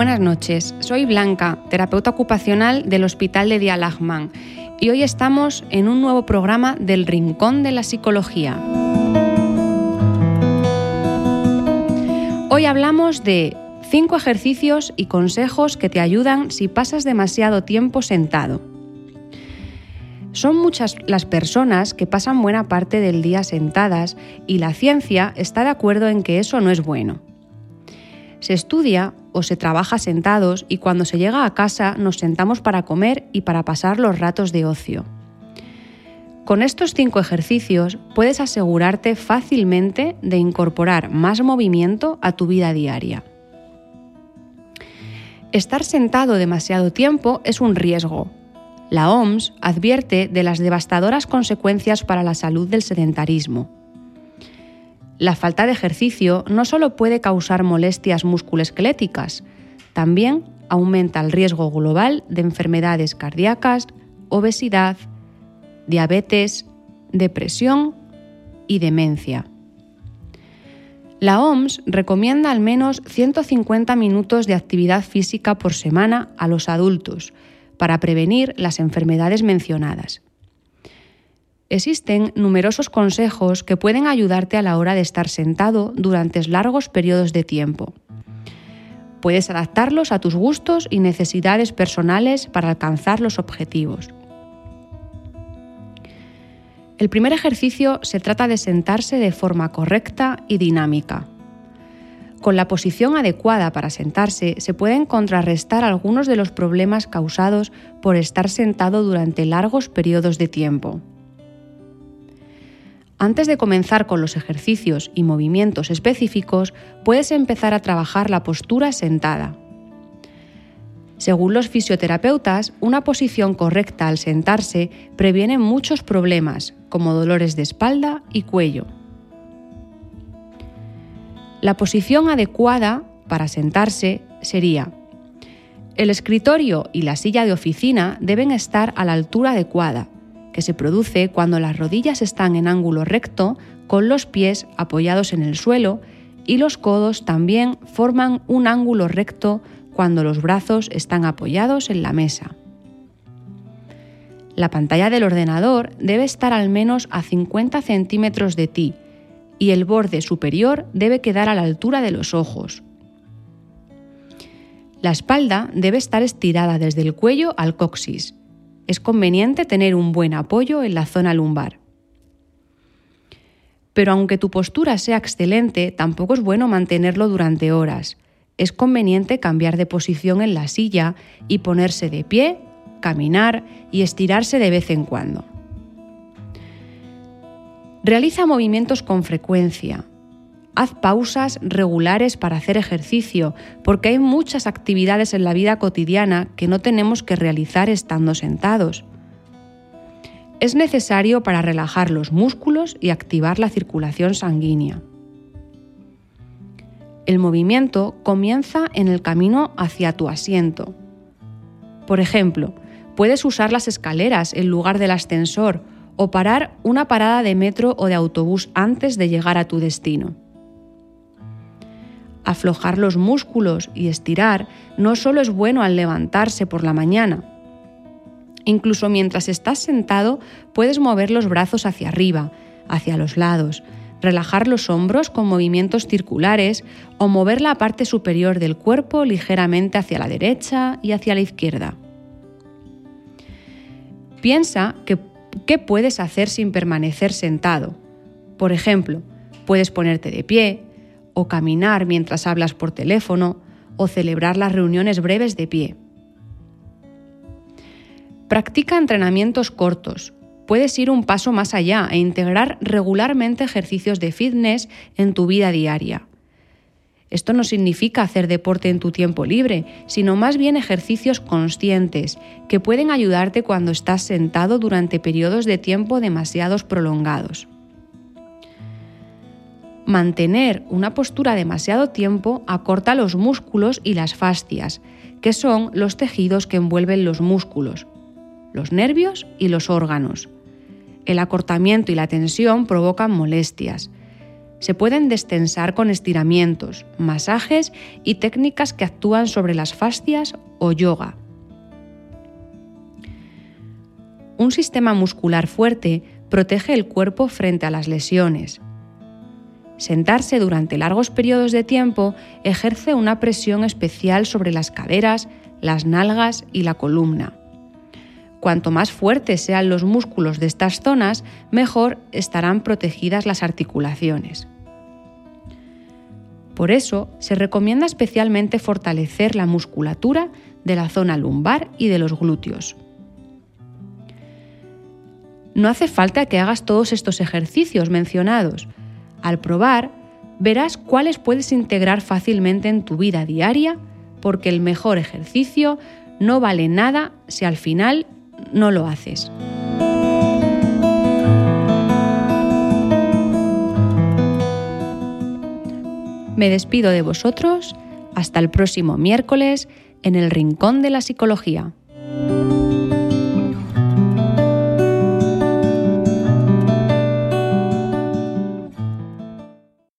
buenas noches. Soy Blanca, terapeuta ocupacional del Hospital de Día Lachman, y hoy estamos en un nuevo programa del Rincón de la Psicología. Hoy hablamos de cinco ejercicios y consejos que te ayudan si pasas demasiado tiempo sentado. Son muchas las personas que pasan buena parte del día sentadas y la ciencia está de acuerdo en que eso no es bueno. Se estudia o se trabaja sentados y cuando se llega a casa nos sentamos para comer y para pasar los ratos de ocio. Con estos cinco ejercicios puedes asegurarte fácilmente de incorporar más movimiento a tu vida diaria. Estar sentado demasiado tiempo es un riesgo. La OMS advierte de las devastadoras consecuencias para la salud del sedentarismo. La falta de ejercicio no solo puede causar molestias musculoesqueléticas, también aumenta el riesgo global de enfermedades cardíacas, obesidad, diabetes, depresión y demencia. La OMS recomienda al menos 150 minutos de actividad física por semana a los adultos para prevenir las enfermedades mencionadas. Existen numerosos consejos que pueden ayudarte a la hora de estar sentado durante largos periodos de tiempo. Puedes adaptarlos a tus gustos y necesidades personales para alcanzar los objetivos. El primer ejercicio se trata de sentarse de forma correcta y dinámica. Con la posición adecuada para sentarse se pueden contrarrestar algunos de los problemas causados por estar sentado durante largos periodos de tiempo. Antes de comenzar con los ejercicios y movimientos específicos, puedes empezar a trabajar la postura sentada. Según los fisioterapeutas, una posición correcta al sentarse previene muchos problemas, como dolores de espalda y cuello. La posición adecuada para sentarse sería el escritorio y la silla de oficina deben estar a la altura adecuada, que se produce cuando las rodillas están en ángulo recto, con los pies apoyados en el suelo y los codos también forman un ángulo recto cuando los brazos están apoyados en la mesa. La pantalla del ordenador debe estar al menos a 50 centímetros de ti y el borde superior debe quedar a la altura de los ojos. La espalda debe estar estirada desde el cuello al coxis es conveniente tener un buen apoyo en la zona lumbar. Pero aunque tu postura sea excelente, tampoco es bueno mantenerlo durante horas. Es conveniente cambiar de posición en la silla y ponerse de pie, caminar y estirarse de vez en cuando. Realiza movimientos con frecuencia, Haz pausas regulares para hacer ejercicio, porque hay muchas actividades en la vida cotidiana que no tenemos que realizar estando sentados. Es necesario para relajar los músculos y activar la circulación sanguínea. El movimiento comienza en el camino hacia tu asiento. Por ejemplo, puedes usar las escaleras en lugar del ascensor o parar una parada de metro o de autobús antes de llegar a tu destino aflojar los músculos y estirar no solo es bueno al levantarse por la mañana. Incluso mientras estás sentado puedes mover los brazos hacia arriba, hacia los lados, relajar los hombros con movimientos circulares o mover la parte superior del cuerpo ligeramente hacia la derecha y hacia la izquierda. Piensa que, qué puedes hacer sin permanecer sentado. Por ejemplo, puedes ponerte de pie, o caminar mientras hablas por teléfono, o celebrar las reuniones breves de pie. Practica entrenamientos cortos. Puedes ir un paso más allá e integrar regularmente ejercicios de fitness en tu vida diaria. Esto no significa hacer deporte en tu tiempo libre, sino más bien ejercicios conscientes que pueden ayudarte cuando estás sentado durante periodos de tiempo demasiados prolongados. Mantener una postura demasiado tiempo acorta los músculos y las fascias, que son los tejidos que envuelven los músculos, los nervios y los órganos. El acortamiento y la tensión provocan molestias. Se pueden destensar con estiramientos, masajes y técnicas que actúan sobre las fascias o yoga. Un sistema muscular fuerte protege el cuerpo frente a las lesiones. Sentarse durante largos periodos de tiempo ejerce una presión especial sobre las caderas, las nalgas y la columna. Cuanto más fuertes sean los músculos de estas zonas, mejor estarán protegidas las articulaciones. Por eso se recomienda especialmente fortalecer la musculatura de la zona lumbar y de los glúteos. No hace falta que hagas todos estos ejercicios mencionados. Al probar, verás cuáles puedes integrar fácilmente en tu vida diaria, porque el mejor ejercicio no vale nada si al final no lo haces. Me despido de vosotros hasta el próximo miércoles en el Rincón de la Psicología.